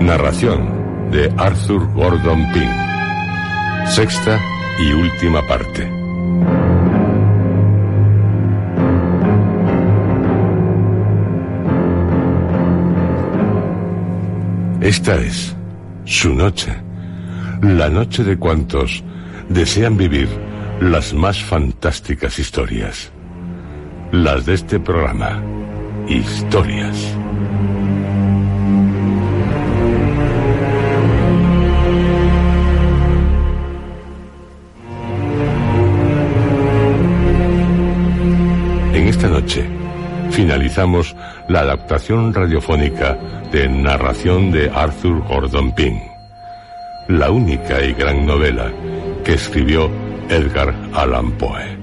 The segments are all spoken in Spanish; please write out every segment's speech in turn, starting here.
Narración de Arthur Gordon Pym. Sexta y última parte. Esta es su noche. La noche de cuantos desean vivir las más fantásticas historias. Las de este programa. Historias. Finalizamos la adaptación radiofónica de Narración de Arthur Gordon Pym, la única y gran novela que escribió Edgar Allan Poe.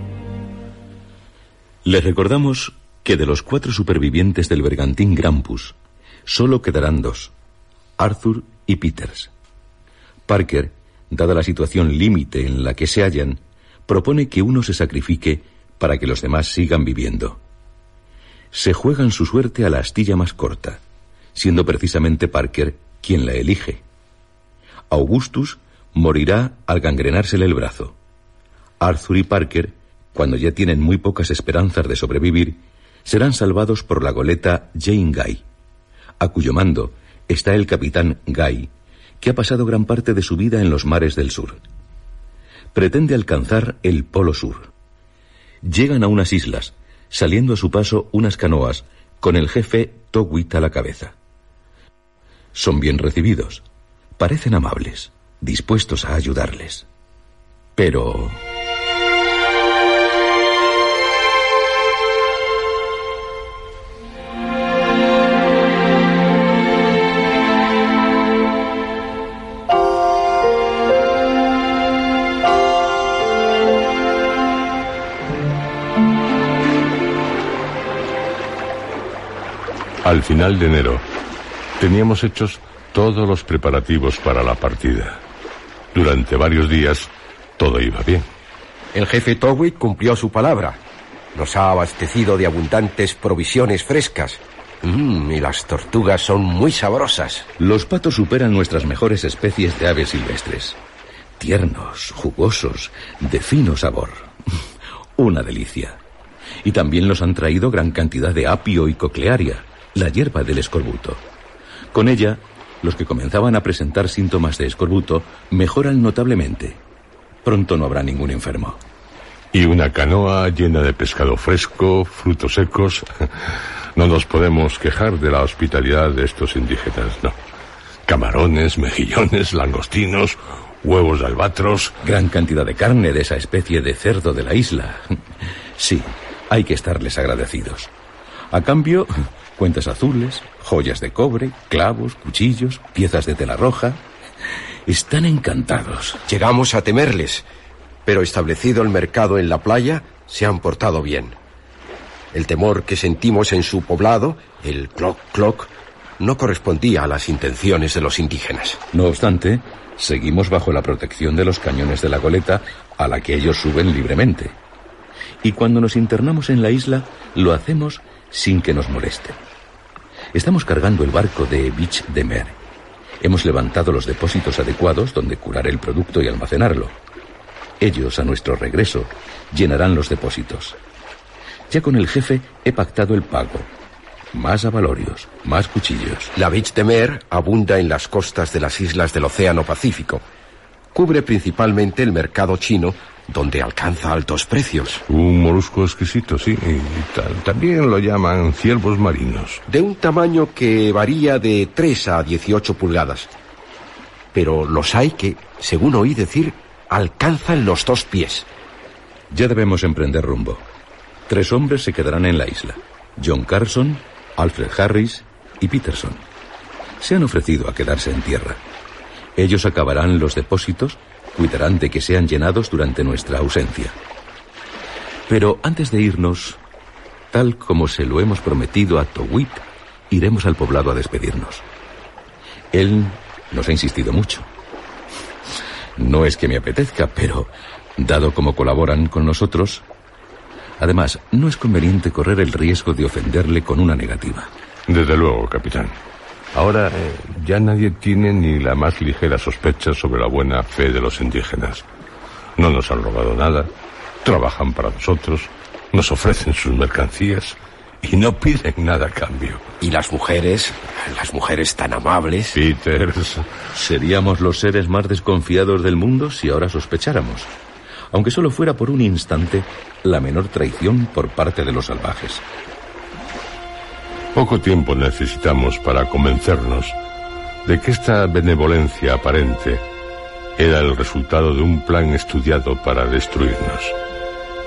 Les recordamos que de los cuatro supervivientes del bergantín Grampus, solo quedarán dos, Arthur y Peters. Parker, dada la situación límite en la que se hallan, propone que uno se sacrifique para que los demás sigan viviendo. Se juegan su suerte a la astilla más corta, siendo precisamente Parker quien la elige. Augustus morirá al gangrenársele el brazo. Arthur y Parker, cuando ya tienen muy pocas esperanzas de sobrevivir, serán salvados por la goleta Jane Guy, a cuyo mando está el capitán Guy, que ha pasado gran parte de su vida en los mares del sur. Pretende alcanzar el Polo Sur. Llegan a unas islas, saliendo a su paso unas canoas, con el jefe Togwit a la cabeza. Son bien recibidos, parecen amables, dispuestos a ayudarles. Pero... final de enero, teníamos hechos todos los preparativos para la partida. Durante varios días, todo iba bien. El jefe Towit cumplió su palabra. Nos ha abastecido de abundantes provisiones frescas. Mmm, y las tortugas son muy sabrosas. Los patos superan nuestras mejores especies de aves silvestres. Tiernos, jugosos, de fino sabor. Una delicia. Y también nos han traído gran cantidad de apio y coclearia, la hierba del escorbuto. Con ella, los que comenzaban a presentar síntomas de escorbuto mejoran notablemente. Pronto no habrá ningún enfermo. Y una canoa llena de pescado fresco, frutos secos. No nos podemos quejar de la hospitalidad de estos indígenas, no. Camarones, mejillones, langostinos, huevos de albatros. Gran cantidad de carne de esa especie de cerdo de la isla. Sí, hay que estarles agradecidos. A cambio, cuentas azules, joyas de cobre, clavos, cuchillos, piezas de tela roja. Están encantados. Llegamos a temerles, pero establecido el mercado en la playa, se han portado bien. El temor que sentimos en su poblado, el cloc cloc, no correspondía a las intenciones de los indígenas. No obstante, seguimos bajo la protección de los cañones de la goleta a la que ellos suben libremente. Y cuando nos internamos en la isla, lo hacemos sin que nos molesten. Estamos cargando el barco de Beach de Mer. Hemos levantado los depósitos adecuados donde curar el producto y almacenarlo. Ellos, a nuestro regreso, llenarán los depósitos. Ya con el jefe he pactado el pago. Más avalorios, más cuchillos. La Beach de Mer abunda en las costas de las islas del Océano Pacífico. Cubre principalmente el mercado chino, donde alcanza altos precios. Un molusco exquisito, sí. Y tal. También lo llaman ciervos marinos. De un tamaño que varía de 3 a 18 pulgadas. Pero los hay que, según oí decir, alcanzan los dos pies. Ya debemos emprender rumbo. Tres hombres se quedarán en la isla. John Carson, Alfred Harris y Peterson. Se han ofrecido a quedarse en tierra. Ellos acabarán los depósitos, cuidarán de que sean llenados durante nuestra ausencia. Pero antes de irnos, tal como se lo hemos prometido a Towip, iremos al poblado a despedirnos. Él nos ha insistido mucho. No es que me apetezca, pero dado como colaboran con nosotros, además, no es conveniente correr el riesgo de ofenderle con una negativa. Desde luego, capitán. Ahora eh, ya nadie tiene ni la más ligera sospecha sobre la buena fe de los indígenas. No nos han robado nada, trabajan para nosotros, nos ofrecen sus mercancías y no piden nada a cambio. Y las mujeres, las mujeres tan amables. Peters, Seríamos los seres más desconfiados del mundo si ahora sospecháramos. Aunque solo fuera por un instante la menor traición por parte de los salvajes. Poco tiempo necesitamos para convencernos de que esta benevolencia aparente era el resultado de un plan estudiado para destruirnos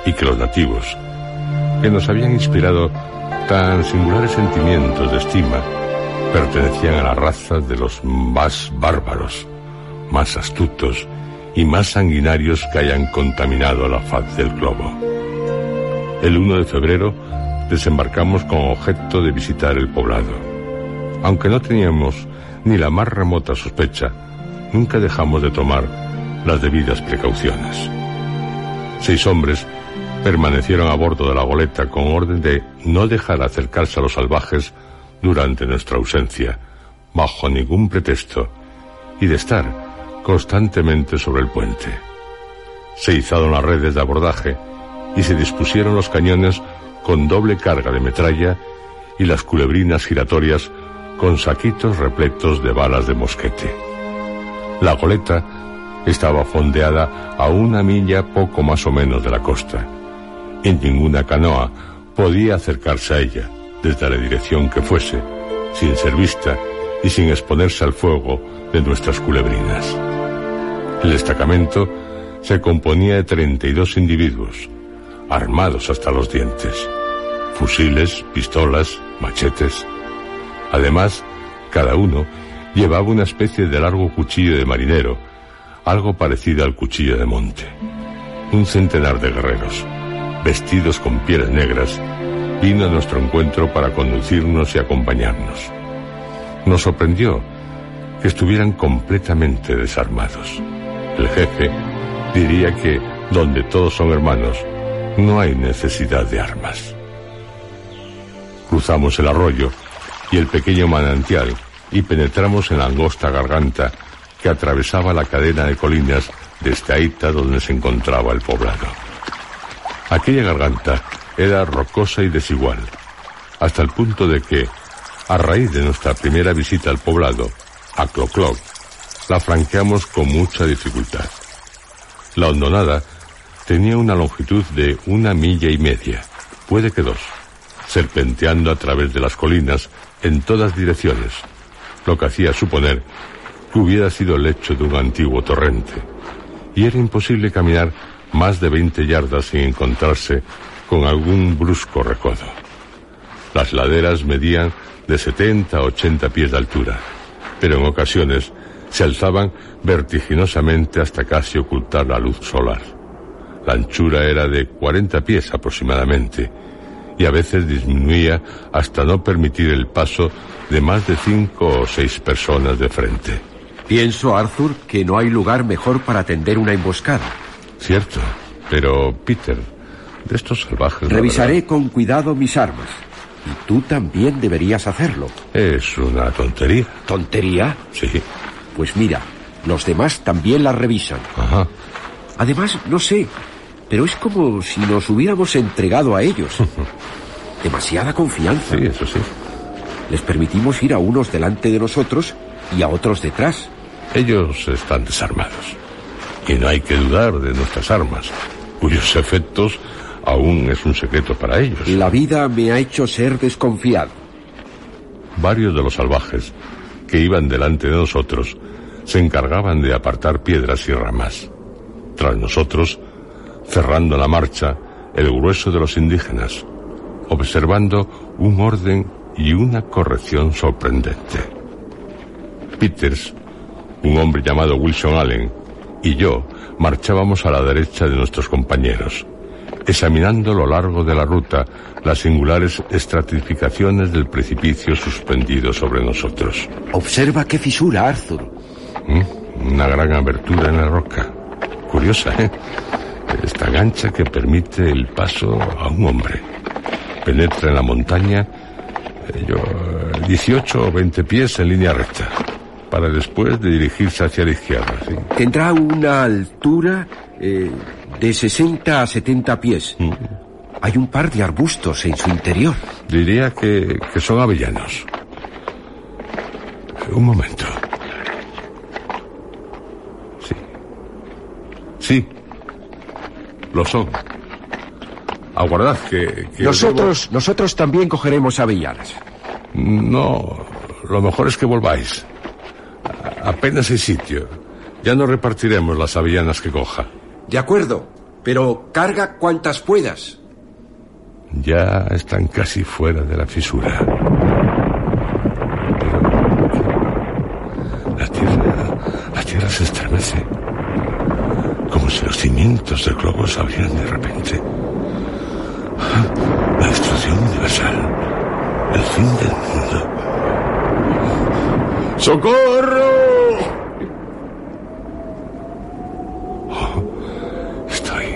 y que los nativos, que nos habían inspirado tan singulares sentimientos de estima, pertenecían a la raza de los más bárbaros, más astutos y más sanguinarios que hayan contaminado la faz del globo. El 1 de febrero desembarcamos con objeto de visitar el poblado. Aunque no teníamos ni la más remota sospecha, nunca dejamos de tomar las debidas precauciones. Seis hombres permanecieron a bordo de la goleta con orden de no dejar acercarse a los salvajes durante nuestra ausencia, bajo ningún pretexto, y de estar constantemente sobre el puente. Se izaron las redes de abordaje y se dispusieron los cañones con doble carga de metralla y las culebrinas giratorias con saquitos repletos de balas de mosquete. La goleta estaba fondeada a una milla poco más o menos de la costa. Y ninguna canoa podía acercarse a ella, desde la dirección que fuese, sin ser vista y sin exponerse al fuego de nuestras culebrinas. El destacamento se componía de 32 individuos, armados hasta los dientes. Fusiles, pistolas, machetes. Además, cada uno llevaba una especie de largo cuchillo de marinero, algo parecido al cuchillo de monte. Un centenar de guerreros, vestidos con pieles negras, vino a nuestro encuentro para conducirnos y acompañarnos. Nos sorprendió que estuvieran completamente desarmados. El jefe diría que donde todos son hermanos, no hay necesidad de armas. Cruzamos el arroyo y el pequeño manantial y penetramos en la angosta garganta que atravesaba la cadena de colinas de Estaíta donde se encontraba el poblado. Aquella garganta era rocosa y desigual, hasta el punto de que, a raíz de nuestra primera visita al poblado, a Clocloc, la franqueamos con mucha dificultad. La hondonada tenía una longitud de una milla y media, puede que dos, serpenteando a través de las colinas en todas direcciones, lo que hacía suponer que hubiera sido el lecho de un antiguo torrente, y era imposible caminar más de 20 yardas sin encontrarse con algún brusco recodo. Las laderas medían de 70 a 80 pies de altura, pero en ocasiones se alzaban vertiginosamente hasta casi ocultar la luz solar. La anchura era de 40 pies aproximadamente, y a veces disminuía hasta no permitir el paso de más de cinco o seis personas de frente. Pienso, Arthur, que no hay lugar mejor para tender una emboscada. Cierto, pero Peter, de estos salvajes... Revisaré con cuidado mis armas. Y tú también deberías hacerlo. Es una tontería. ¿Tontería? Sí. Pues mira, los demás también las revisan. Ajá. Además, no sé, pero es como si nos hubiéramos entregado a ellos. Demasiada confianza. Sí, eso sí. Les permitimos ir a unos delante de nosotros y a otros detrás. Ellos están desarmados. Y no hay que dudar de nuestras armas, cuyos efectos aún es un secreto para ellos. La vida me ha hecho ser desconfiado. Varios de los salvajes que iban delante de nosotros se encargaban de apartar piedras y ramas. Tras nosotros, cerrando la marcha, el grueso de los indígenas, observando un orden y una corrección sorprendente. Peters, un hombre llamado Wilson Allen, y yo marchábamos a la derecha de nuestros compañeros, examinando a lo largo de la ruta las singulares estratificaciones del precipicio suspendido sobre nosotros. Observa qué fisura, Arthur. ¿Mm? Una gran abertura en la roca. Curiosa, ¿eh? Esta gancha que permite el paso a un hombre. Penetra en la montaña, yo, eh, 18 o 20 pies en línea recta, para después de dirigirse hacia la izquierda. ¿sí? Tendrá una altura eh, de 60 a 70 pies. Hay un par de arbustos en su interior. Diría que, que son avellanos. Un momento. Sí. Sí. Lo son. Aguardad que... que Nosotros, nosotros también cogeremos avellanas. No, lo mejor es que volváis. A- apenas hay sitio. Ya no repartiremos las avellanas que coja. De acuerdo, pero carga cuantas puedas. Ya están casi fuera de la fisura. Pero... La tierra... La tierra se estremece. Como si los cimientos del globo se abrieran de repente. La destrucción universal. El fin del mundo. ¡Socorro! Oh, estoy...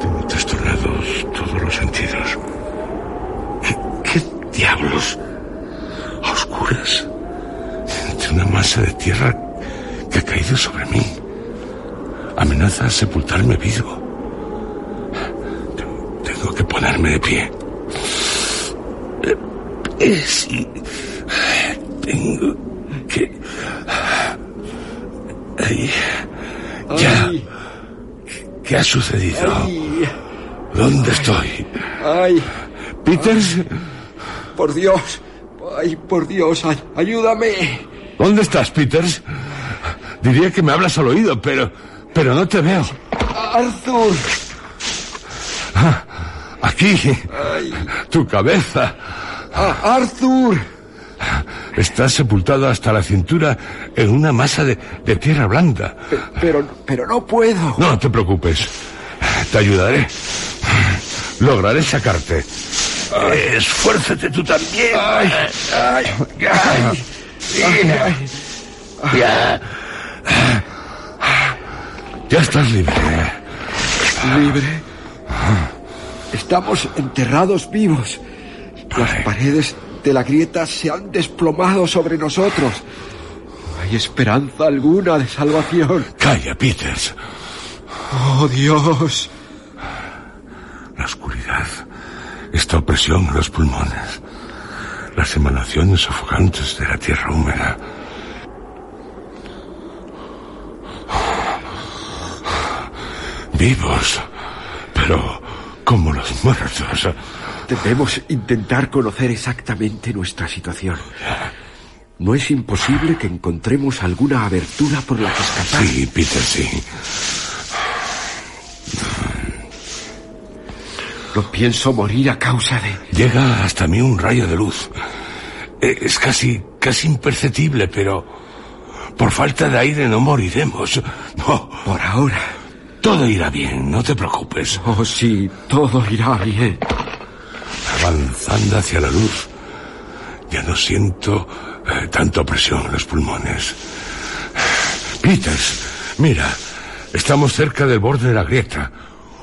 Tengo trastornados todos los sentidos. ¿Qué, qué diablos? A oscuras. Entre una masa de tierra que ha caído sobre mí. Amenaza a sepultarme vivo. Tengo, que ponerme de pie. Eh, sí. Tengo que... Ahí. Ya. ¿Qué ha sucedido? ¿Dónde estoy? Ay, ¿Peters? por Dios. Ay, por Dios, ay- ayúdame. ¿Dónde estás, Peters? Diría que me hablas al oído, pero... Pero no te veo. Arthur. Aquí. Tu cabeza. Ah, Arthur. Estás sepultado hasta la cintura en una masa de, de tierra blanda. Pe- Pero, pero no puedo. No te preocupes. Te ayudaré. Lograré sacarte. Esfuérzate tú también. Ay, ay, ay. Ya. Ya estás libre. Libre. Estamos enterrados vivos. Las paredes de la grieta se han desplomado sobre nosotros. No hay esperanza alguna de salvación. Calla, Peters. Oh, Dios. La oscuridad, esta opresión en los pulmones, las emanaciones sofocantes de la tierra húmeda. Vivos, pero como los muertos. Debemos intentar conocer exactamente nuestra situación. No es imposible que encontremos alguna abertura por la que escapar. Sí, Peter, sí. No pienso morir a causa de... Llega hasta mí un rayo de luz. Eh, Es casi, casi imperceptible, pero por falta de aire no moriremos. No, Por ahora. Todo irá bien, no te preocupes. Oh, sí, todo irá bien. Avanzando hacia la luz, Ya no siento eh, tanta presión en los pulmones. Peters, mira, estamos cerca del borde de la grieta,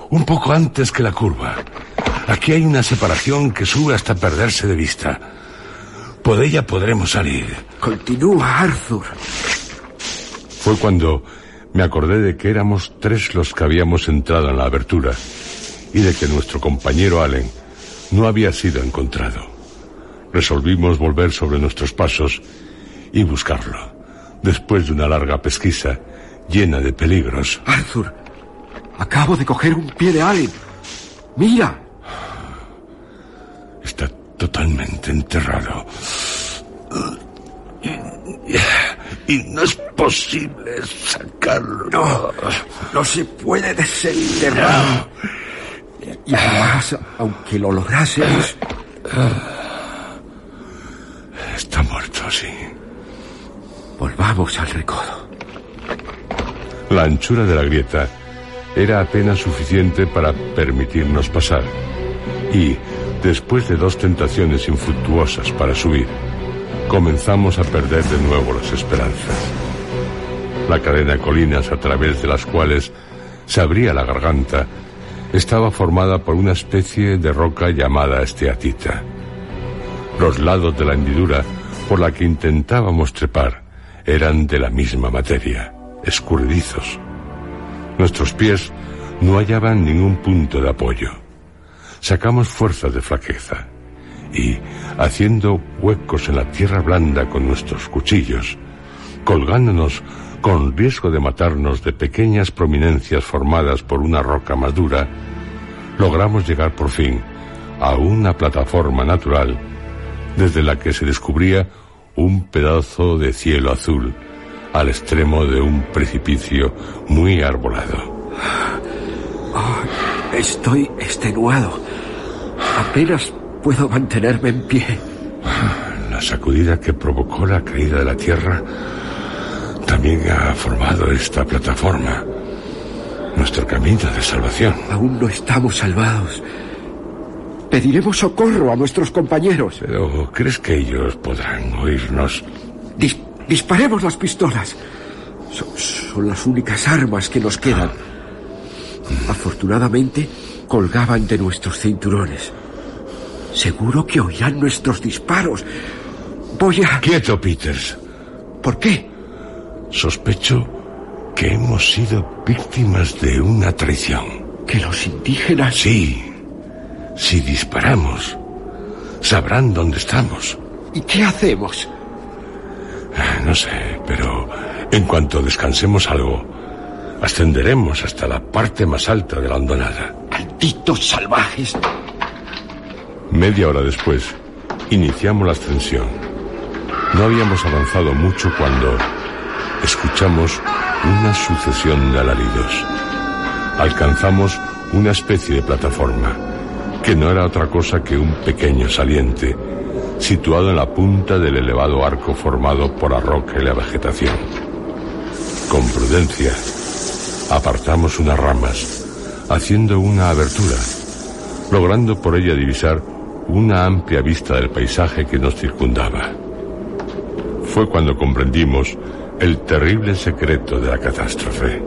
un poco antes que la curva. Aquí hay una separación que sube hasta perderse de vista. Por ella podremos salir. Continúa, Arthur. Fue cuando me acordé de que éramos tres los que habíamos entrado en la abertura y de que nuestro compañero Allen no había sido encontrado. Resolvimos volver sobre nuestros pasos y buscarlo, después de una larga pesquisa llena de peligros. Arthur, acabo de coger un pie de Allen. Mira. Está totalmente enterrado. Y no es posible sacarlo. No, no se puede desenterrar. Y además, aunque lo lográsemos, Está muerto, sí. volvamos al recodo. La anchura de la grieta era apenas suficiente para permitirnos pasar. Y, después de dos tentaciones infructuosas para subir, comenzamos a perder de nuevo las esperanzas. La cadena de colinas a través de las cuales se abría la garganta estaba formada por una especie de roca llamada esteatita. Los lados de la hendidura por la que intentábamos trepar eran de la misma materia, escurridizos. Nuestros pies no hallaban ningún punto de apoyo. Sacamos fuerzas de flaqueza y, haciendo huecos en la tierra blanda con nuestros cuchillos, colgándonos con riesgo de matarnos de pequeñas prominencias formadas por una roca madura, logramos llegar por fin a una plataforma natural desde la que se descubría un pedazo de cielo azul al extremo de un precipicio muy arbolado. Estoy extenuado. Apenas puedo mantenerme en pie. La sacudida que provocó la caída de la Tierra también ha formado esta plataforma, nuestro camino de salvación. Aún no estamos salvados. Pediremos socorro a nuestros compañeros. Pero ¿crees que ellos podrán oírnos? Dis- disparemos las pistolas. Son, son las únicas armas que nos quedan. Afortunadamente, colgaban de nuestros cinturones. Seguro que oirán nuestros disparos. Voy a... Quieto, Peters. ¿Por qué? Sospecho que hemos sido víctimas de una traición. Que los indígenas... Sí, si disparamos, sabrán dónde estamos. ¿Y qué hacemos? Ah, No sé, pero en cuanto descansemos algo, ascenderemos hasta la parte más alta de la hondonada. Malditos salvajes. Media hora después, iniciamos la ascensión. No habíamos avanzado mucho cuando escuchamos una sucesión de alaridos. Alcanzamos una especie de plataforma, que no era otra cosa que un pequeño saliente, situado en la punta del elevado arco formado por la roca y la vegetación. Con prudencia, apartamos unas ramas, haciendo una abertura, logrando por ella divisar una amplia vista del paisaje que nos circundaba. Fue cuando comprendimos el terrible secreto de la catástrofe.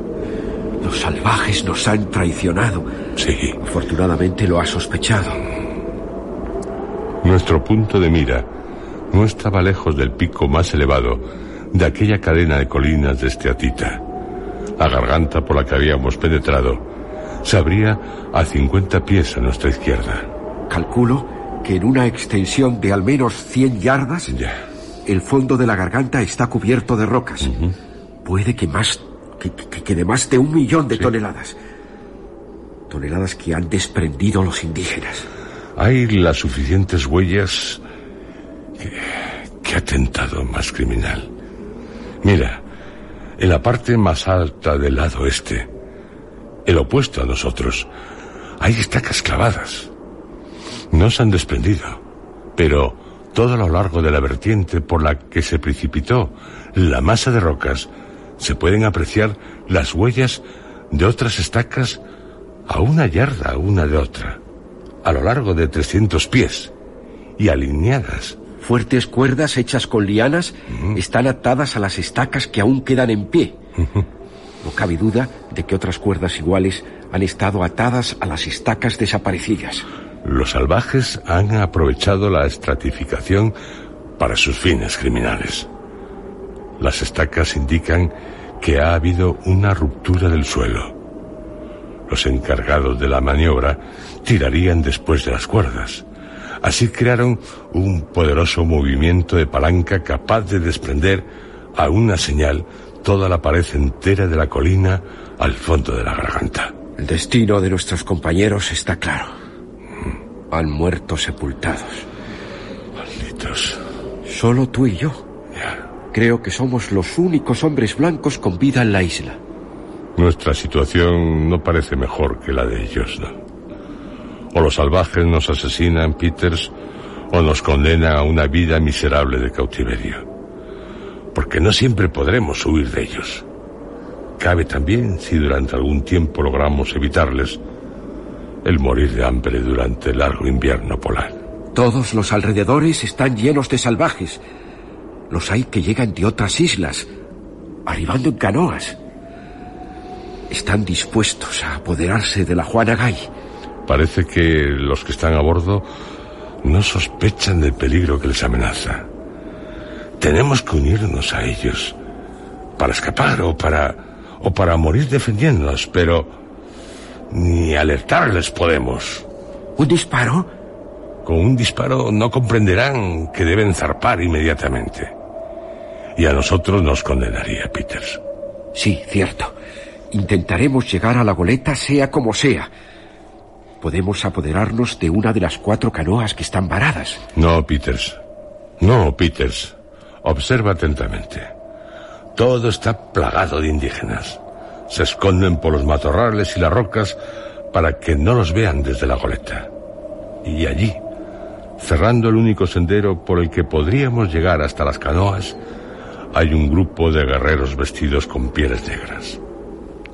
Los salvajes nos han traicionado. Sí, Afortunadamente lo ha sospechado. nuestro punto de mira no estaba lejos del pico más elevado de aquella cadena de colinas de Esteatita. La garganta por la que habíamos penetrado se abría a 50 pies a nuestra izquierda. Calculo que en una extensión de al menos 100 yardas, Ya. el fondo de la garganta está cubierto de rocas. Puede que más que, que- que de más de un millón de toneladas. Toneladas que han desprendido los indígenas. Hay las suficientes huellas que, que ha tentado más criminal. Mira, en la parte más alta del lado este, el opuesto a nosotros, hay estacas clavadas. No se han desprendido, pero todo a lo largo de la vertiente por la que se precipitó la masa de rocas, se pueden apreciar las huellas de otras estacas a una yarda una de otra, a lo largo de 300 pies, y alineadas. Fuertes cuerdas hechas con lianas están atadas a las estacas que aún quedan en pie. No cabe duda de que otras cuerdas iguales han estado atadas a las estacas desaparecidas. Los salvajes han aprovechado la estratificación para sus fines criminales. Las estacas indican que ha habido una ruptura del suelo. Los encargados de la maniobra tirarían después de las cuerdas. Así crearon un poderoso movimiento de palanca capaz de desprender a una señal toda la pared entera de la colina al fondo de la garganta. El destino de nuestros compañeros está claro. Han muerto sepultados. Malditos. Solo tú y yo. Ya. Creo que somos los únicos hombres blancos con vida en la isla. Nuestra situación no parece mejor que la de ellos, ¿no? O los salvajes nos asesinan, Peters, o nos condenan a una vida miserable de cautiverio. Porque no siempre podremos huir de ellos. Cabe también, si durante algún tiempo logramos evitarles, el morir de hambre durante el largo invierno polar. Todos los alrededores están llenos de salvajes. Los hay que llegan de otras islas, arribando en canoas. Están dispuestos a apoderarse de la Juana Gay. Parece que los que están a bordo no sospechan del peligro que les amenaza. Tenemos que unirnos a ellos para escapar o para o para morir defendiéndonos, pero ni alertarles podemos. ¿Un disparo? Con un disparo no comprenderán que deben zarpar inmediatamente. Y a nosotros nos condenaría, Peters. Sí, cierto. Intentaremos llegar a la goleta sea como sea. Podemos apoderarnos de una de las cuatro canoas que están varadas. No, Peters. No, Peters. Observa atentamente. Todo está plagado de indígenas. Se esconden por los matorrales y las rocas para que no los vean desde la goleta. Y allí, cerrando el único sendero por el que podríamos llegar hasta las canoas, hay un grupo de guerreros vestidos con pieles negras.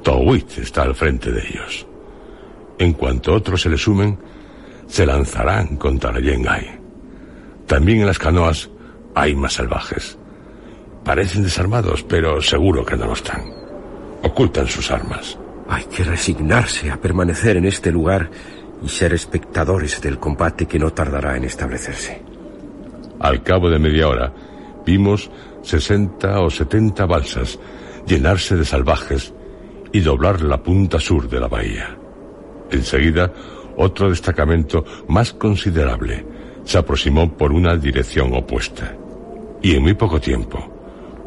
Towit está al frente de ellos. En cuanto otros se le sumen, se lanzarán contra la Yengai. También en las canoas hay más salvajes. Parecen desarmados, pero seguro que no lo están. Ocultan sus armas. Hay que resignarse a permanecer en este lugar y ser espectadores del combate que no tardará en establecerse. Al cabo de media hora, vimos 60 o 70 balsas llenarse de salvajes y doblar la punta sur de la bahía. Enseguida, otro destacamento más considerable se aproximó por una dirección opuesta. Y en muy poco tiempo,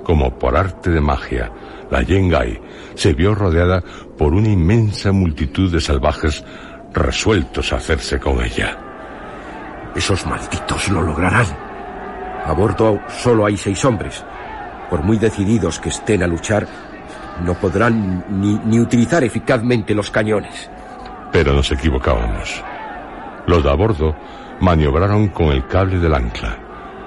como por arte de magia, la Yengai se vio rodeada por una inmensa multitud de salvajes resueltos a hacerse con ella. Esos malditos lo lograrán. A bordo solo hay seis hombres. Por muy decididos que estén a luchar, no podrán ni, ni utilizar eficazmente los cañones. Pero nos equivocábamos. Los de a bordo maniobraron con el cable del ancla,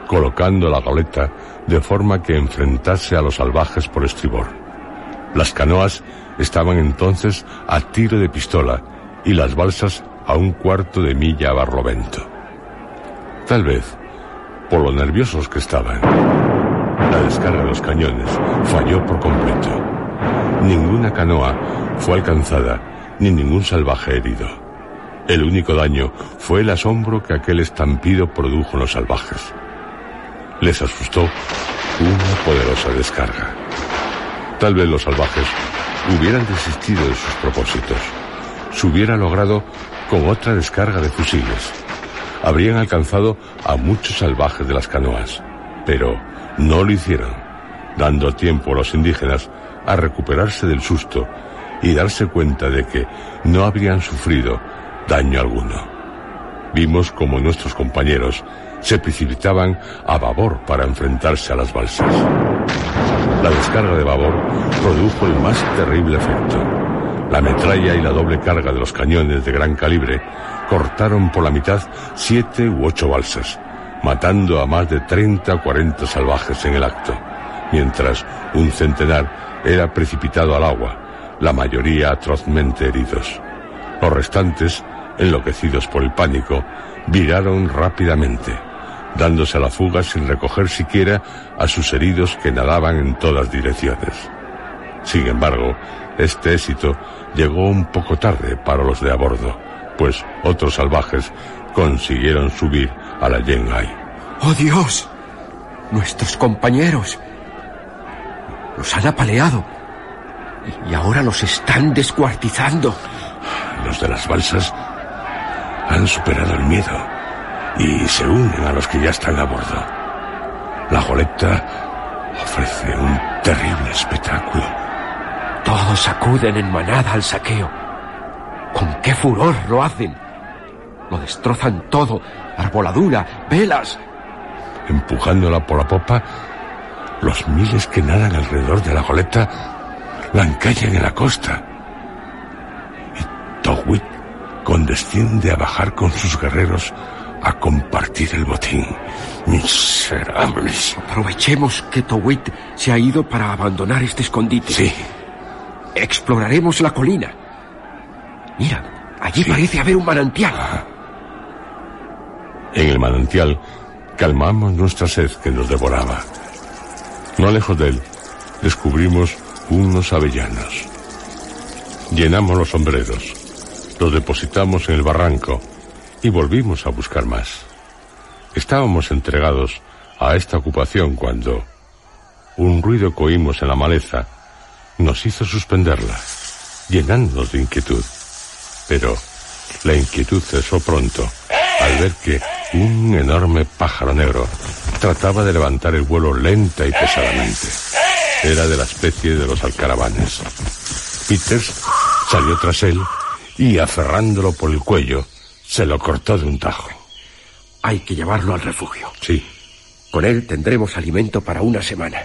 colocando la goleta de forma que enfrentase a los salvajes por estribor. Las canoas estaban entonces a tiro de pistola y las balsas a un cuarto de milla a barlovento. Tal vez, por lo nerviosos que estaban, la descarga de los cañones falló por completo. Ninguna canoa fue alcanzada ni ningún salvaje herido. El único daño fue el asombro que aquel estampido produjo en los salvajes. Les asustó una poderosa descarga. Tal vez los salvajes hubieran desistido de sus propósitos. Se hubiera logrado con otra descarga de fusiles. Habrían alcanzado a muchos salvajes de las canoas, pero no lo hicieron, dando tiempo a los indígenas a recuperarse del susto y darse cuenta de que no habrían sufrido daño alguno. Vimos como nuestros compañeros se precipitaban a babor para enfrentarse a las balsas. La descarga de babor produjo el más terrible efecto. La metralla y la doble carga de los cañones de gran calibre cortaron por la mitad siete u ocho balsas, matando a más de 30 o 40 salvajes en el acto, mientras un centenar era precipitado al agua, la mayoría atrozmente heridos. Los restantes, enloquecidos por el pánico, viraron rápidamente, dándose a la fuga sin recoger siquiera a sus heridos que nadaban en todas direcciones. Sin embargo, este éxito llegó un poco tarde para los de a bordo, pues otros salvajes consiguieron subir a la Yengai. ¡Oh Dios! Nuestros compañeros los han apaleado y ahora los están descuartizando. Los de las balsas han superado el miedo y se unen a los que ya están a bordo. La goleta ofrece un terrible espectáculo. Todos acuden en manada al saqueo. ¿Con qué furor lo hacen? Lo destrozan todo, arboladura, velas. Empujándola por la popa, los miles que nadan alrededor de la goleta la encallan en la costa. Y Towit condesciende a bajar con sus guerreros a compartir el botín. Miserables. Aprovechemos que Towit se ha ido para abandonar este escondite. Sí, Exploraremos la colina. Mira, allí parece haber un manantial. en el manantial calmamos nuestra sed que nos devoraba. No lejos de él descubrimos unos avellanos. Llenamos los sombreros, los depositamos en el barranco y volvimos a buscar más. Estábamos entregados a esta ocupación cuando un ruido que oímos en la maleza nos hizo suspenderla, llenándonos de inquietud. Pero la inquietud cesó pronto al ver que un enorme pájaro negro trataba de levantar el vuelo lenta y pesadamente. Era de la especie de los alcaravanes. Peters salió tras él y, aferrándolo por el cuello, se lo cortó de un tajo. Hay que llevarlo al refugio. Sí, Con él tendremos alimento para una semana.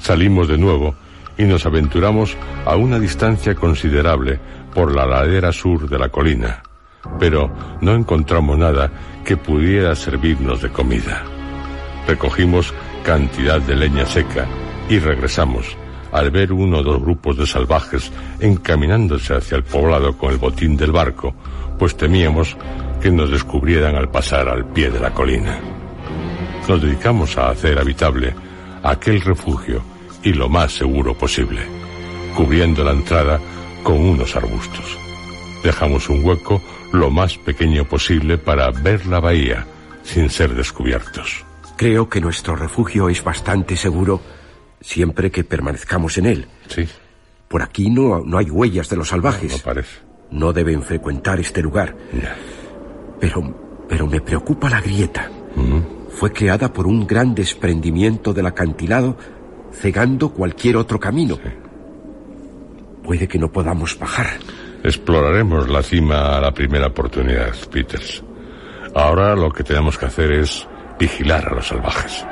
Salimos de nuevo y nos aventuramos a una distancia considerable por la ladera sur de la colina, pero no encontramos nada que pudiera servirnos de comida. Recogimos cantidad de leña seca y regresamos al ver uno o dos grupos de salvajes encaminándose hacia el poblado con el botín del barco, pues temíamos que nos descubrieran al pasar al pie de la colina. Nos dedicamos a hacer habitable aquel refugio y lo más seguro posible, cubriendo la entrada con unos arbustos. Dejamos un hueco lo más pequeño posible para ver la bahía sin ser descubiertos. Creo que nuestro refugio es bastante seguro siempre que permanezcamos en él. Sí, Por aquí no, no hay huellas de los no salvajes. parece. No deben frecuentar este lugar. Ya. Pero, pero me preocupa la grieta. Fue creada por un gran desprendimiento del acantilado, cegando cualquier otro camino. Puede que no podamos bajar. Exploraremos la cima a la primera oportunidad, Peters. Ahora lo que tenemos que hacer es vigilar a los salvajes.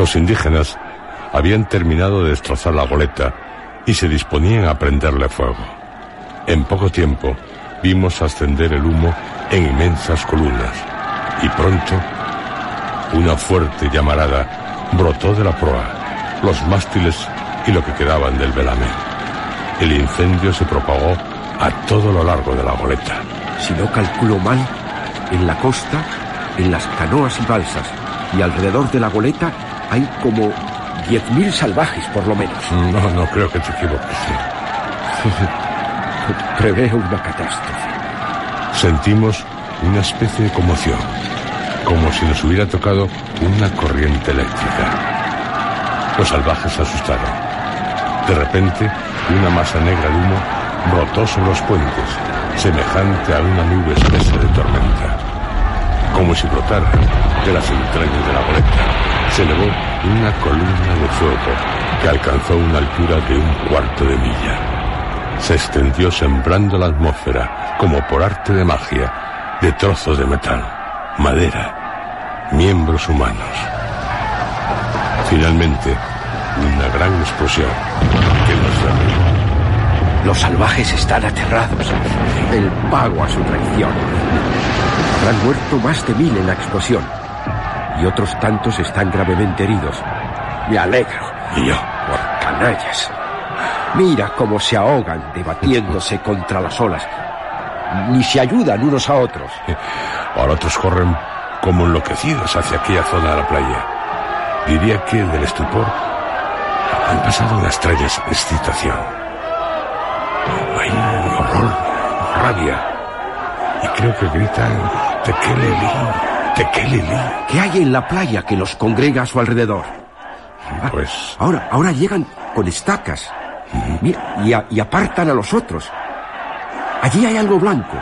Los indígenas habían terminado de destrozar la goleta y se disponían a prenderle fuego. En poco tiempo vimos ascender el humo en inmensas columnas y pronto una fuerte llamarada brotó de la proa, los mástiles y lo que quedaban del velamen. El incendio se propagó a todo lo largo de la goleta. Si no calculo mal, en la costa, en las canoas y balsas y alrededor de la goleta hay como 10.000 salvajes por lo menos. No, no creo que te equivoques. Preveo una catástrofe. Sentimos una especie de conmoción, como si nos hubiera tocado una corriente eléctrica. Los salvajes se asustaron. De repente, una masa negra de humo brotó sobre los puentes, semejante a una nube espesa de tormenta. Como si brotara de las entrañas de la goleta, se elevó una columna de fuego que alcanzó una altura de un cuarto de milla. Se extendió sembrando la atmósfera, como por arte de magia, de trozos de metal, madera, miembros humanos. Finalmente, una gran explosión que nos. Los salvajes están aterrados. El pago a su traición. Habrán muerto más de mil en la explosión. Y otros tantos están gravemente heridos. Me alegro. Y yo, Por canallas. Mira cómo se ahogan debatiéndose contra las olas. Ni se ayudan unos a otros. Ahora otros corren como enloquecidos hacia aquella zona de la playa. Diría que del estupor han pasado una extraña excitación. Hay horror, rabia. Y creo que gritan Tekelili, Tekelili. ¿Qué hay en la playa que los congrega a su alrededor? Pues Ahora, ahora llegan con estacas. Mira, y, a- y apartan a los otros. Allí hay algo blanco.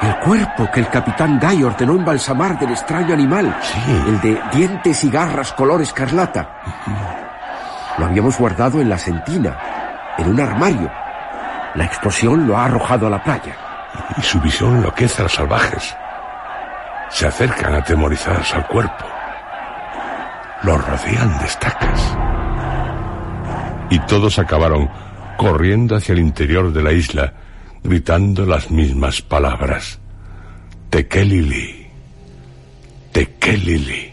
El cuerpo que el capitán Guy ordenó embalsamar del extraño animal. Sí. El de dientes y garras color escarlata. Lo habíamos guardado en la sentina, en un armario. La explosión lo ha arrojado a la playa. y su visión enloquece a los salvajes. Se acercan atemorizados al cuerpo. Los rodean de estacas. Y todos acabaron corriendo hacia el interior de la isla, gritando las mismas palabras. Tekelili. Tekelili.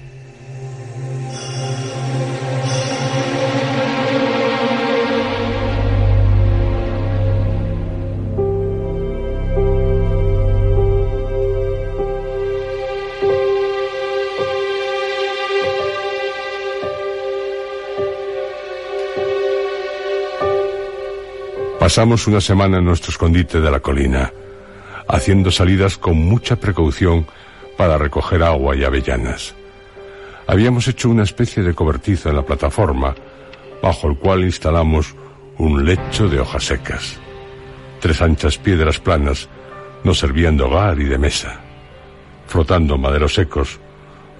Pasamos una semana en nuestro escondite de la colina, haciendo salidas con mucha precaución para recoger agua y avellanas. Habíamos hecho una especie de cobertizo en la plataforma, bajo el cual instalamos un lecho de hojas secas. Tres anchas piedras planas nos servían de hogar y de mesa. Frotando maderos secos,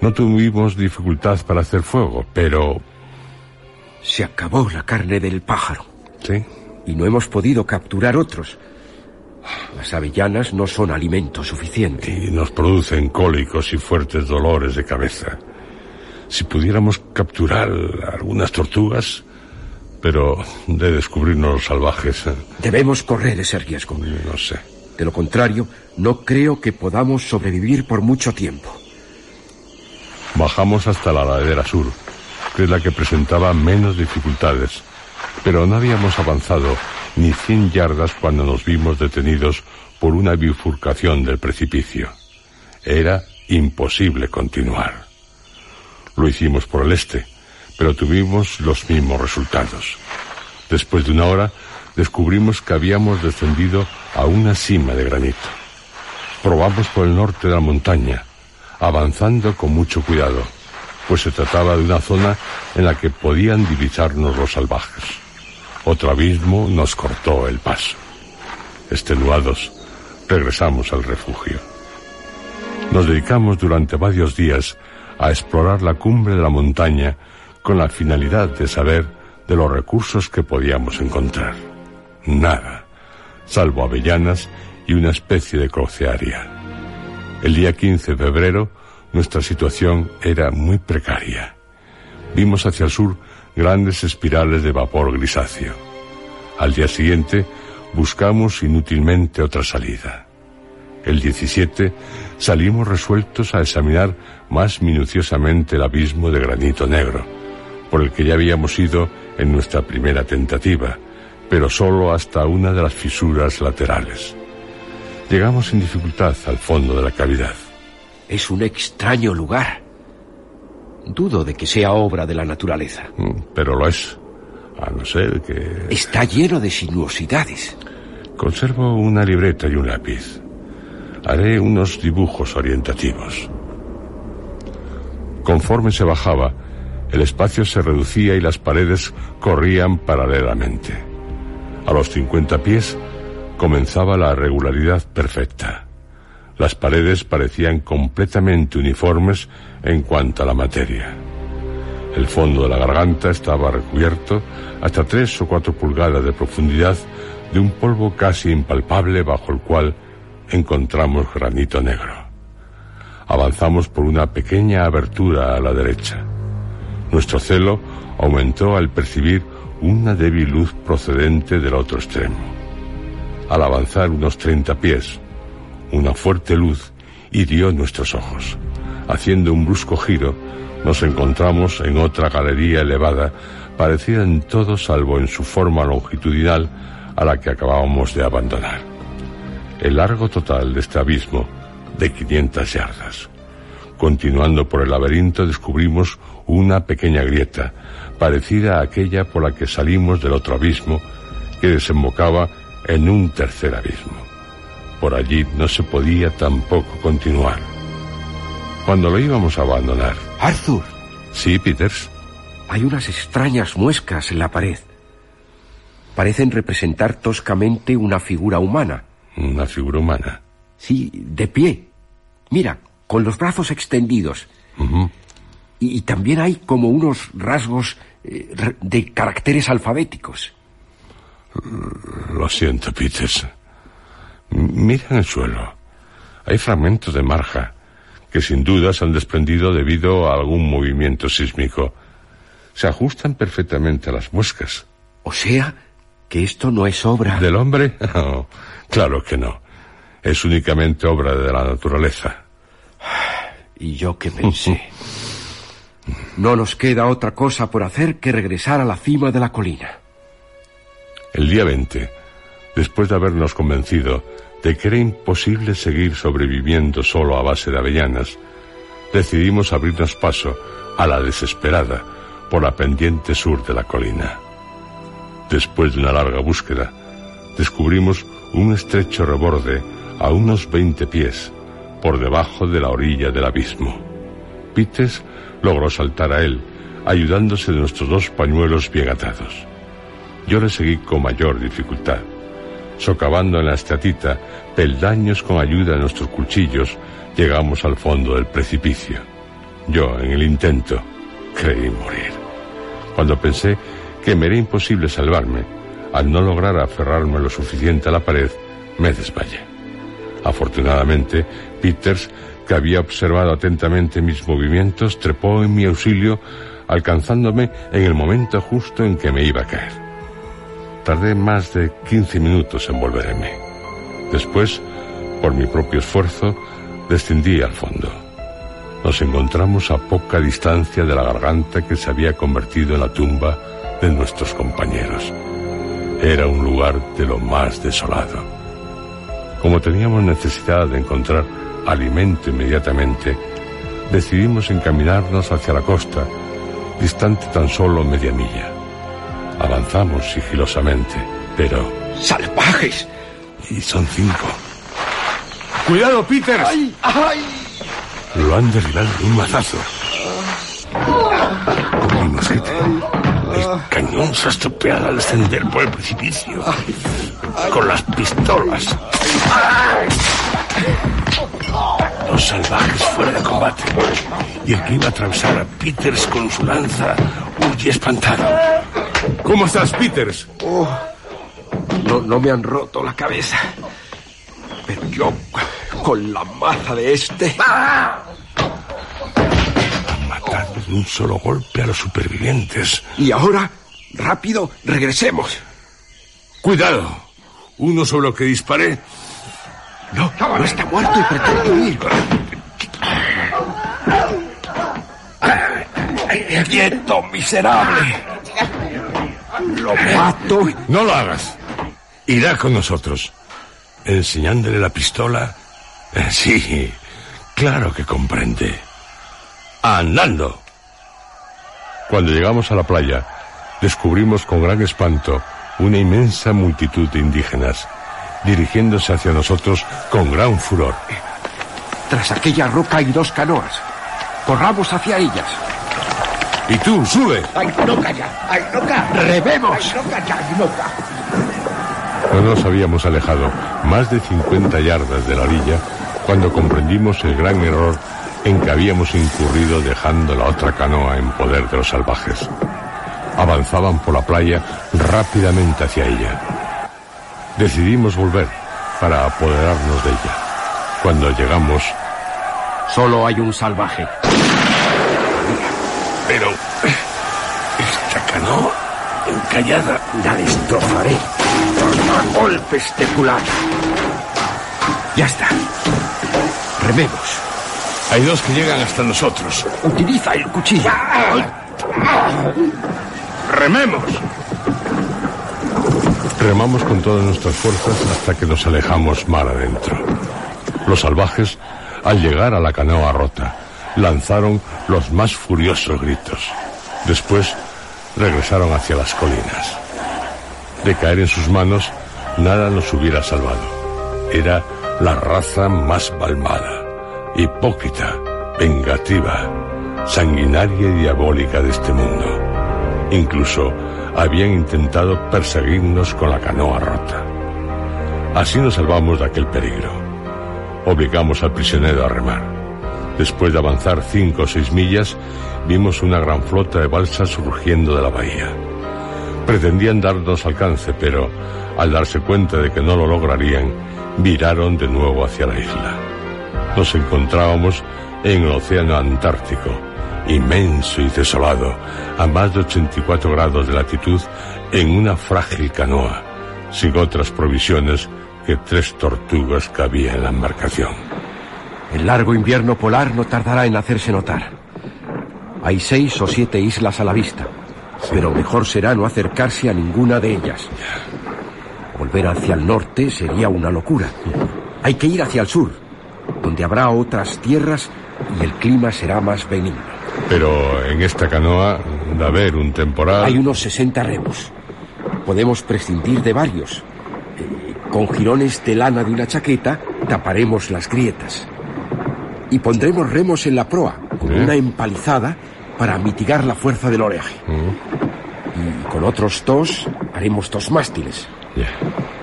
no tuvimos dificultad para hacer fuego, pero... Se acabó la carne del pájaro. Sí, y no hemos podido capturar otros. Las avellanas no son alimento suficiente. y nos producen cólicos y fuertes dolores de cabeza. Si pudiéramos capturar algunas tortugas, pero de descubrirnos los salvajes, eh, Debemos correr ese riesgo. no sé. De lo contrario, no creo que podamos sobrevivir por mucho tiempo. Bajamos hasta la ladera sur, que es la que presentaba menos dificultades, pero no habíamos avanzado ni cien yardas cuando nos vimos detenidos por una bifurcación del precipicio. Era imposible continuar. Lo hicimos por el este, pero tuvimos los mismos resultados. Después de una hora, descubrimos que habíamos descendido a una cima de granito. Probamos por el norte de la montaña, avanzando con mucho cuidado, pues se trataba de una zona en la que podían divisarnos los salvajes. Otro abismo nos cortó el paso. Extenuados, regresamos al refugio. Nos dedicamos durante varios días a explorar la cumbre de la montaña con la finalidad de saber de los recursos que podíamos encontrar. Nada, salvo avellanas y una especie de crocearia. El día 15 de febrero nuestra situación era muy precaria. Vimos hacia el sur grandes espirales de vapor grisáceo. Al día siguiente buscamos inútilmente otra salida. El 17 salimos resueltos a examinar más minuciosamente el abismo de granito negro, por el que ya habíamos ido en nuestra primera tentativa, pero solo hasta una de las fisuras laterales. Llegamos sin dificultad al fondo de la cavidad. Es un extraño lugar. Dudo de que sea obra de la naturaleza. Mm, Pero lo es. A no ser que... Está lleno de sinuosidades. Conservo una libreta y un lápiz. Haré unos dibujos orientativos. Conforme se bajaba, el espacio se reducía y las paredes corrían paralelamente. A los 50 pies comenzaba la regularidad perfecta. Las paredes parecían completamente uniformes en cuanto a la materia. El fondo de la garganta estaba recubierto hasta tres o cuatro pulgadas de profundidad de un polvo casi impalpable bajo el cual encontramos granito negro. Avanzamos por una pequeña abertura a la derecha. Nuestro celo aumentó al percibir una débil luz procedente del otro extremo. Al avanzar unos 30 pies, una fuerte luz hirió nuestros ojos. Haciendo un brusco giro, nos encontramos en otra galería elevada, parecida en todo salvo en su forma longitudinal a la que acabábamos de abandonar. El largo total de este abismo de 500 yardas. Continuando por el laberinto descubrimos una pequeña grieta, parecida a aquella por la que salimos del otro abismo, que desembocaba en un tercer abismo. Por allí no se podía tampoco continuar. Cuando lo íbamos a abandonar... Arthur, Sí, Peters. hay unas extrañas muescas en la pared. Parecen representar toscamente una figura humana. Una figura humana. Sí, de pie. Mira, con los brazos extendidos. Y, y también hay como unos rasgos eh, de caracteres alfabéticos. Lo siento, Peters. Mira en el suelo. Hay fragmentos de marja que sin duda se han desprendido debido a algún movimiento sísmico. Se ajustan perfectamente a las muescas. O sea, que esto no es obra. ¿Del hombre? No, claro que no. Es únicamente obra de la naturaleza. Y yo que pensé. No nos queda otra cosa por hacer que regresar a la cima de la colina. El día 20, después de habernos convencido de que era imposible seguir sobreviviendo solo a base de avellanas, decidimos abrirnos paso a la desesperada por la pendiente sur de la colina. Después de una larga búsqueda, descubrimos un estrecho reborde a unos 20 pies por debajo de la orilla del abismo. Peters logró saltar a él, ayudándose de nuestros dos pañuelos bien atados. Yo le seguí con mayor dificultad, socavando en la estatita peldaños con ayuda de nuestros cuchillos, llegamos al fondo del precipicio. Yo, en el intento, creí morir. Cuando pensé que me era imposible salvarme, al no lograr aferrarme lo suficiente a la pared, me desmayé. Afortunadamente, Peters, que había observado atentamente mis movimientos, trepó en mi auxilio, alcanzándome en el momento justo en que me iba a caer. Tardé más de 15 minutos en volverme. Después, por mi propio esfuerzo, descendí al fondo. Nos encontramos a poca distancia de la garganta que se había convertido en la tumba de nuestros compañeros. Era un lugar de lo más desolado. Como teníamos necesidad de encontrar alimento inmediatamente, decidimos encaminarnos hacia la costa, distante tan solo media milla. Avanzamos sigilosamente, pero... ¡Salvajes! Y son cinco. ¡Cuidado, Peter! ¡Ay! ¡Ay! Lo han derribado de un mazazo. Con mi mosquete. El cañón se ha estropeado al descender por el precipicio. Con las pistolas. Los salvajes fuera de combate. Y el que iba a atravesar a Peters con su lanza huye espantado. ¿Cómo estás, Peters? No, no me han roto la cabeza. Pero yo, con la maza de este... Han matado de un solo golpe a los supervivientes. Y ahora, rápido, regresemos. ¡Cuidado! Uno sobre lo que disparé No, no está muerto y pretende huir. ¡Quieto, miserable! Lo mato. No lo hagas. Irá con nosotros. Enseñándole la pistola. Eh, Sí, claro que comprende. Andando. Cuando llegamos a la playa, descubrimos con gran espanto una inmensa multitud de indígenas, dirigiéndose hacia nosotros con gran furor. Tras aquella roca hay dos canoas. Corramos hacia ellas. Y tú, sube. ¡Ay, no calla! ¡Ay, no calla! ¡Rebemos! ¡Ay, no calla! ¡Ay, no calla! No nos habíamos alejado más de 50 yardas de la orilla cuando comprendimos el gran error en que habíamos incurrido dejando la otra canoa en poder de los salvajes. Avanzaban por la playa rápidamente hacia ella. Decidimos volver para apoderarnos de ella. Cuando llegamos, Solo hay un salvaje. pero esta canoa encallada La destrozaré. A golpes de culata. Ya está. Rememos. hay dos que llegan hasta nosotros. Utiliza el cuchillo. ¡Rememos! Remamos con todas nuestras fuerzas hasta que nos alejamos mar adentro. Los salvajes Al llegar a la canoa rota, lanzaron los más furiosos gritos. Después regresaron hacia las colinas. De caer en sus manos, nada nos hubiera salvado. Era la raza más balmada, hipócrita, vengativa, sanguinaria y diabólica de este mundo. Incluso habían intentado perseguirnos con la canoa rota. Así nos salvamos de aquel peligro. Obligamos al prisionero a remar. Después de avanzar cinco o seis millas, vimos una gran flota de balsas surgiendo de la bahía. Pretendían darnos alcance, pero al darse cuenta de que no lo lograrían, viraron de nuevo hacia la isla. Nos encontrábamos en el océano Antártico, inmenso y desolado, a más de 84 grados de latitud, en una frágil canoa, sin otras provisiones que tres tortugas cabía en la embarcación. El largo invierno polar no tardará en hacerse notar. Hay seis o siete islas a la vista, pero mejor será no acercarse a ninguna de ellas. Volver hacia el norte sería una locura. Hay que ir hacia el sur, donde habrá otras tierras y el clima será más benigno. Pero en esta canoa, de haber un temporal... Hay unos 60 remos. Podemos prescindir de varios. Eh, con jirones de lana de una chaqueta taparemos las grietas. Y pondremos remos en la proa, con ¿Eh? una empalizada para mitigar la fuerza del oleaje. Y con otros dos haremos dos mástiles.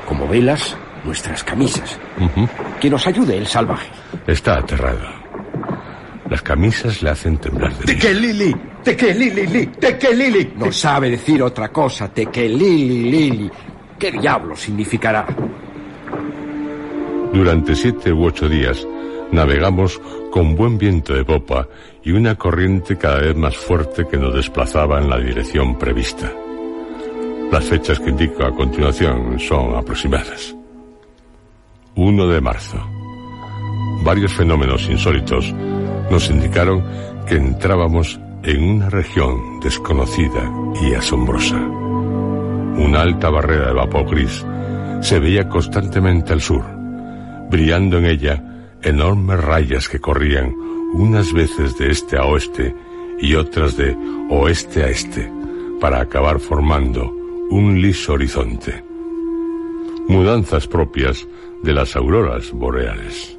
Como velas, nuestras camisas. Que nos ayude el salvaje. Está aterrado. Las camisas le hacen temblar de. Tequelili, tequelili, tequelili. No sabe decir otra cosa, tequelili, lili. ¿Qué diablo significará? Durante siete u ocho días navegamos con buen viento de popa y una corriente cada vez más fuerte que nos desplazaba en la dirección prevista. Las fechas que indico a continuación son aproximadas. 1 de marzo. Varios fenómenos insólitos nos indicaron que entrábamos en una región desconocida y asombrosa. Una alta barrera de vapor gris se veía constantemente al sur, brillando en ella enormes rayas que corrían unas veces de este a oeste y otras de oeste a este, para acabar formando un liso horizonte. Mudanzas propias de las auroras boreales.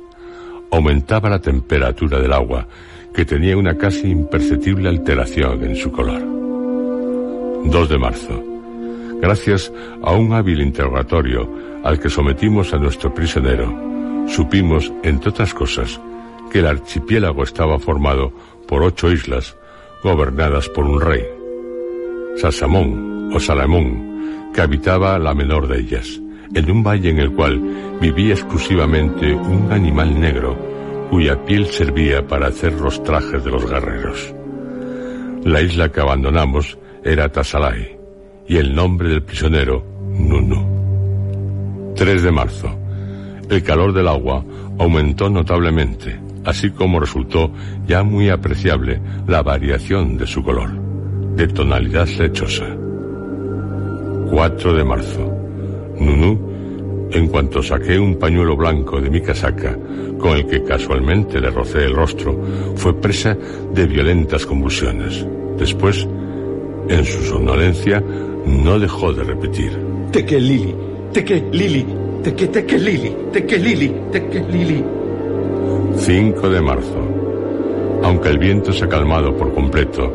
Aumentaba la temperatura del agua, que tenía una casi imperceptible alteración en su color. 2 de marzo. Gracias a un hábil interrogatorio al que sometimos a nuestro prisionero, supimos, entre otras cosas, que el archipiélago estaba formado por ocho islas gobernadas por un rey, Sasamón o Salamón, que habitaba la menor de ellas, en un valle en el cual vivía exclusivamente un animal negro cuya piel servía para hacer los trajes de los guerreros. La isla que abandonamos era Tasalai y el nombre del prisionero Nunu. 3 de marzo. El calor del agua aumentó notablemente, así como resultó ya muy apreciable la variación de su color, de tonalidad lechosa. 4 de marzo. Nunu, en cuanto saqué un pañuelo blanco de mi casaca, con el que casualmente le rocé el rostro, fue presa de violentas convulsiones. Después, en su somnolencia, no dejó de repetir. Tequelili, tequelili, teque, tequelili, tequelili, tequelili. 5 de marzo. Aunque el viento se ha calmado por completo,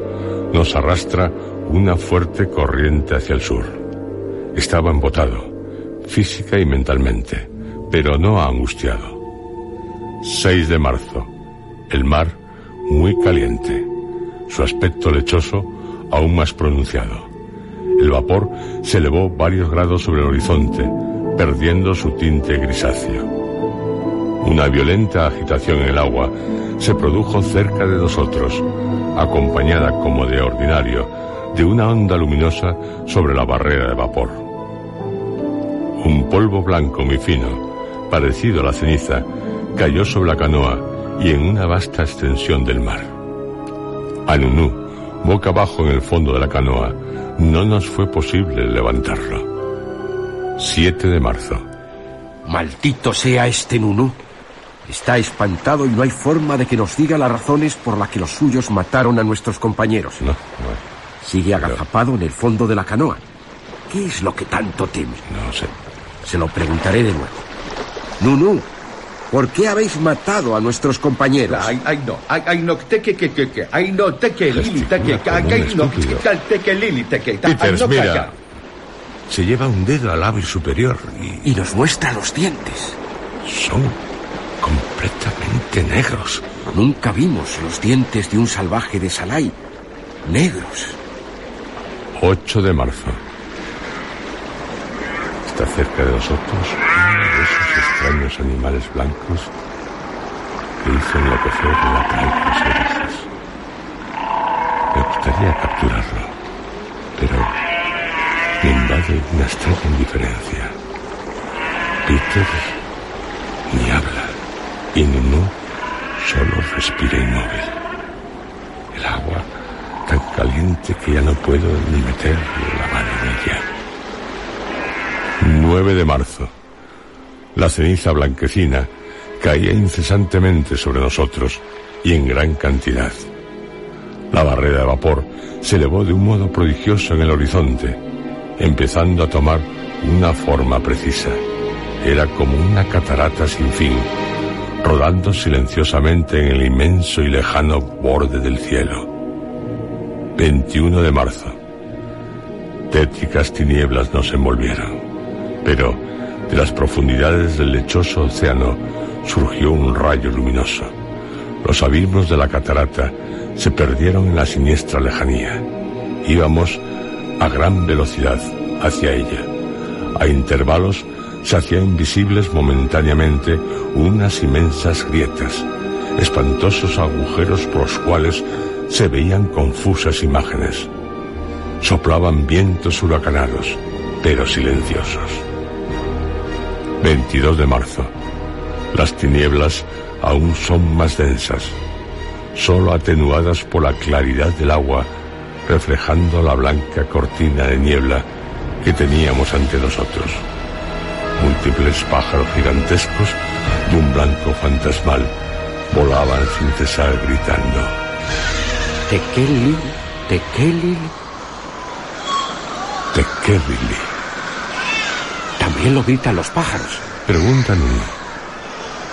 nos arrastra una fuerte corriente hacia el sur. Estaba embotado, física y mentalmente, pero no angustiado. 6 de marzo. El mar muy caliente. Su aspecto lechoso aún más pronunciado. El vapor se elevó varios grados sobre el horizonte, perdiendo su tinte grisáceo. Una violenta agitación en el agua se produjo cerca de nosotros, acompañada, como de ordinario, de una onda luminosa sobre la barrera de vapor. Un polvo blanco muy fino, parecido a la ceniza, cayó sobre la canoa y en una vasta extensión del mar. A Nunú, boca abajo en el fondo de la canoa, no nos fue posible levantarlo. 7 de marzo. Maldito sea este Nunú. Está espantado y no hay forma de que nos diga las razones por las que los suyos mataron a nuestros compañeros. No, no. Sigue agazapado en el fondo de la canoa. ¿Qué es lo que tanto teme? No sé. Se lo preguntaré de nuevo. Nunu, ¿por qué habéis matado a nuestros compañeros? Ay, ay, no, ay, ay, no, te que, que, que, que, ay, no, te que, lili, te que, Gesticula como ay, no, estúpido. tal, te que, lili, te que, ta- ay, Peters, no, mira. Se lleva un dedo al labio superior y Y nos muestra los dientes. son completamente negros. Nunca vimos los dientes de un salvaje de Salai. Negros. 8 de marzo. Cerca de nosotros uno de esos extraños animales blancos que hizo enloquecer la las orejas. Me gustaría capturarlo, pero me invade una extraña indiferencia. Peter ni habla y Nunu solo respira inmóvil. El agua tan caliente que ya no puedo ni meter 9 de marzo. La ceniza blanquecina caía incesantemente sobre nosotros y en gran cantidad. La barrera de vapor se elevó de un modo prodigioso en el horizonte, empezando a tomar una forma precisa. Era como una catarata sin fin, rodando silenciosamente en el inmenso y lejano borde del cielo. 21 de marzo. Tétricas tinieblas nos envolvieron, pero de las profundidades del lechoso océano surgió un rayo luminoso. Los abismos de la catarata se perdieron en la siniestra lejanía. Íbamos a gran velocidad hacia ella. A intervalos se hacían visibles momentáneamente unas inmensas grietas, espantosos agujeros por los cuales se veían confusas imágenes. Soplaban vientos huracanados, pero silenciosos. 22 de marzo. Las tinieblas aún son más densas, solo atenuadas por la claridad del agua, reflejando la blanca cortina de niebla que teníamos ante nosotros. Múltiples pájaros gigantescos de un blanco fantasmal volaban sin cesar gritando. Tekelil, Tekelil. Tekelili. También lo gritan los pájaros. Preguntan uno.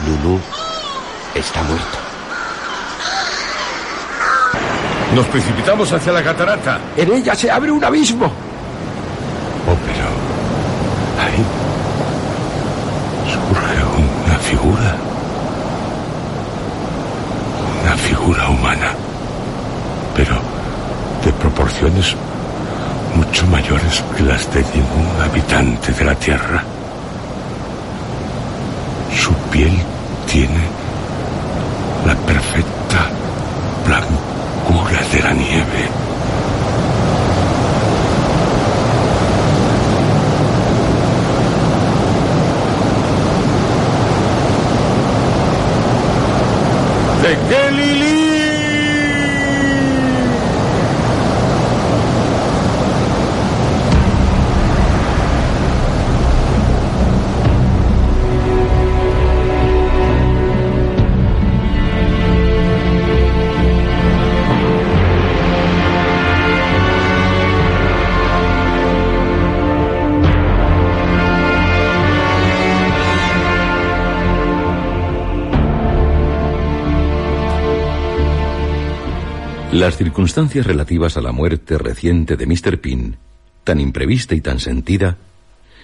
Nunu está muerto. Nos precipitamos hacia la catarata. En ella se abre un abismo. Oh, pero ahí surge una figura. Una figura humana. Pero de proporciones mucho mayores que las de ningún habitante de la Tierra. Su piel tiene la perfecta blancura de la nieve. ¡De Las circunstancias relativas a la muerte reciente de Mr. Pin, tan imprevista y tan sentida,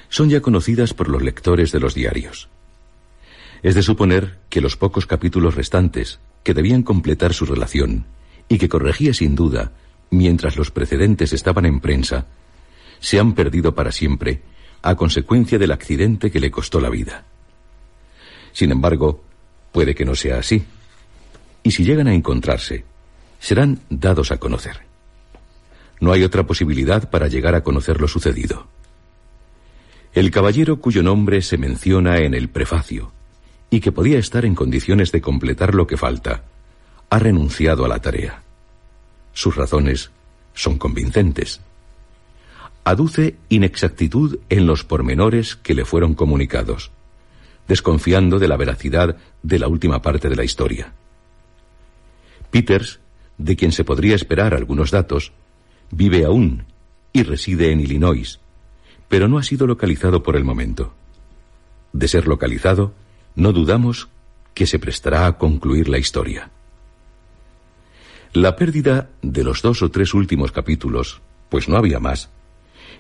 son ya conocidas por los lectores de los diarios. Es de suponer que los pocos capítulos restantes, que debían completar su relación, y que corregía sin duda, mientras los precedentes estaban en prensa, se han perdido para siempre a consecuencia del accidente que le costó la vida. Sin embargo, puede que no sea así. Y si llegan a encontrarse, serán dados a conocer. No hay otra posibilidad para llegar a conocer lo sucedido. El caballero cuyo nombre se menciona en el prefacio y que podía estar en condiciones de completar lo que falta, ha renunciado a la tarea. Sus razones son convincentes. Aduce inexactitud en los pormenores que le fueron comunicados. desconfiando de la veracidad de la última parte de la historia. Peters, de quien se podría esperar algunos datos, vive aún y reside en Illinois, pero no ha sido localizado por el momento. De ser localizado, no dudamos que se prestará a concluir la historia. La pérdida de los dos o tres últimos capítulos, pues no había más,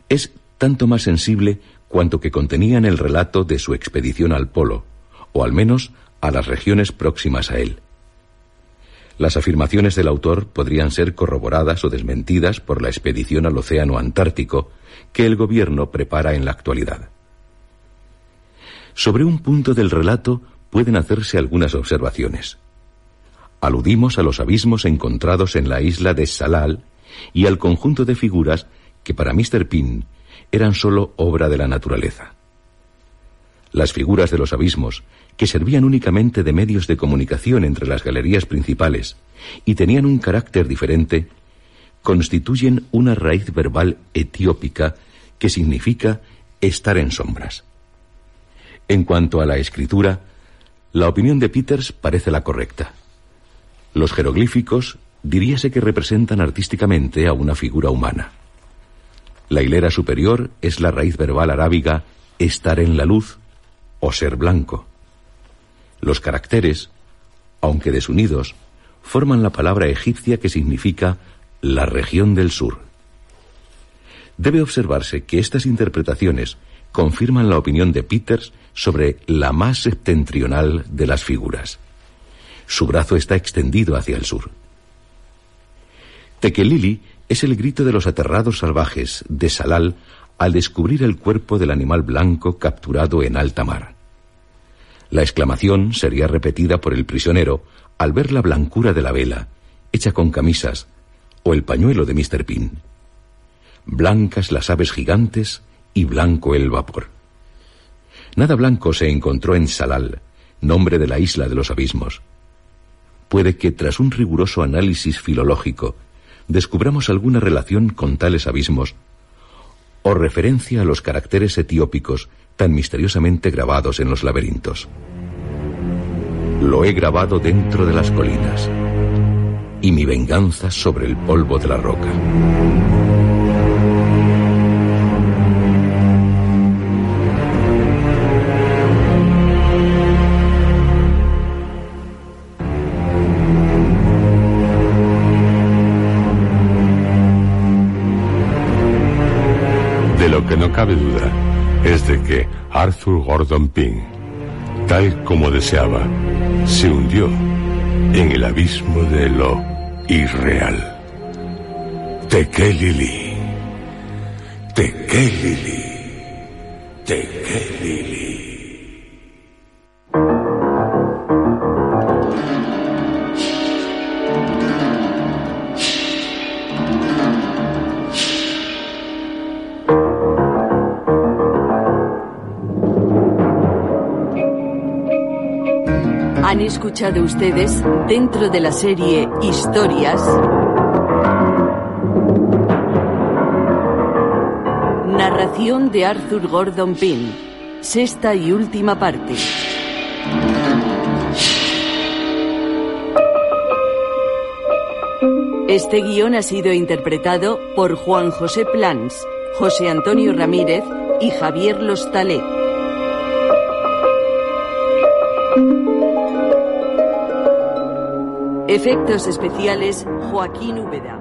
es tanto más sensible cuanto que contenían el relato de su expedición al polo, o al menos a las regiones próximas a él. Las afirmaciones del autor podrían ser corroboradas o desmentidas por la expedición al Océano Antártico que el gobierno prepara en la actualidad. Sobre un punto del relato pueden hacerse algunas observaciones. Aludimos a los abismos encontrados en la isla de Salal y al conjunto de figuras que para Mr. Pin eran sólo obra de la naturaleza. Las figuras de los abismos, que servían únicamente de medios de comunicación entre las galerías principales y tenían un carácter diferente, constituyen una raíz verbal etiópica que significa estar en sombras. En cuanto a la escritura, la opinión de Peters parece la correcta. Los jeroglíficos diríase que representan artísticamente a una figura humana. La hilera superior es la raíz verbal arábiga estar en la luz o ser blanco. Los caracteres, aunque desunidos, forman la palabra egipcia que significa la región del sur. Debe observarse que estas interpretaciones confirman la opinión de Peters sobre la más septentrional de las figuras. Su brazo está extendido hacia el sur. Tekelili es el grito de los aterrados salvajes de Salal al descubrir el cuerpo del animal blanco capturado en alta mar. La exclamación sería repetida por el prisionero al ver la blancura de la vela, hecha con camisas, o el pañuelo de Mr. Pin. Blancas las aves gigantes y blanco el vapor. Nada blanco se encontró en Salal, nombre de la isla de los abismos. Puede que tras un riguroso análisis filológico descubramos alguna relación con tales abismos o referencia a los caracteres etiópicos tan misteriosamente grabados en los laberintos. Lo he grabado dentro de las colinas y mi venganza sobre el polvo de la roca. cabe duda es de que Arthur Gordon Pym, tal como deseaba, se hundió en el abismo de lo irreal. Tekelili. Tekelili. Tekelili. Escuchado ustedes dentro de la serie Historias. Narración de Arthur Gordon Pym. Sexta y última parte. Este guion ha sido interpretado por Juan José Plans, José Antonio Ramírez y Javier Lostalé. Efectos especiales Joaquín Úbeda.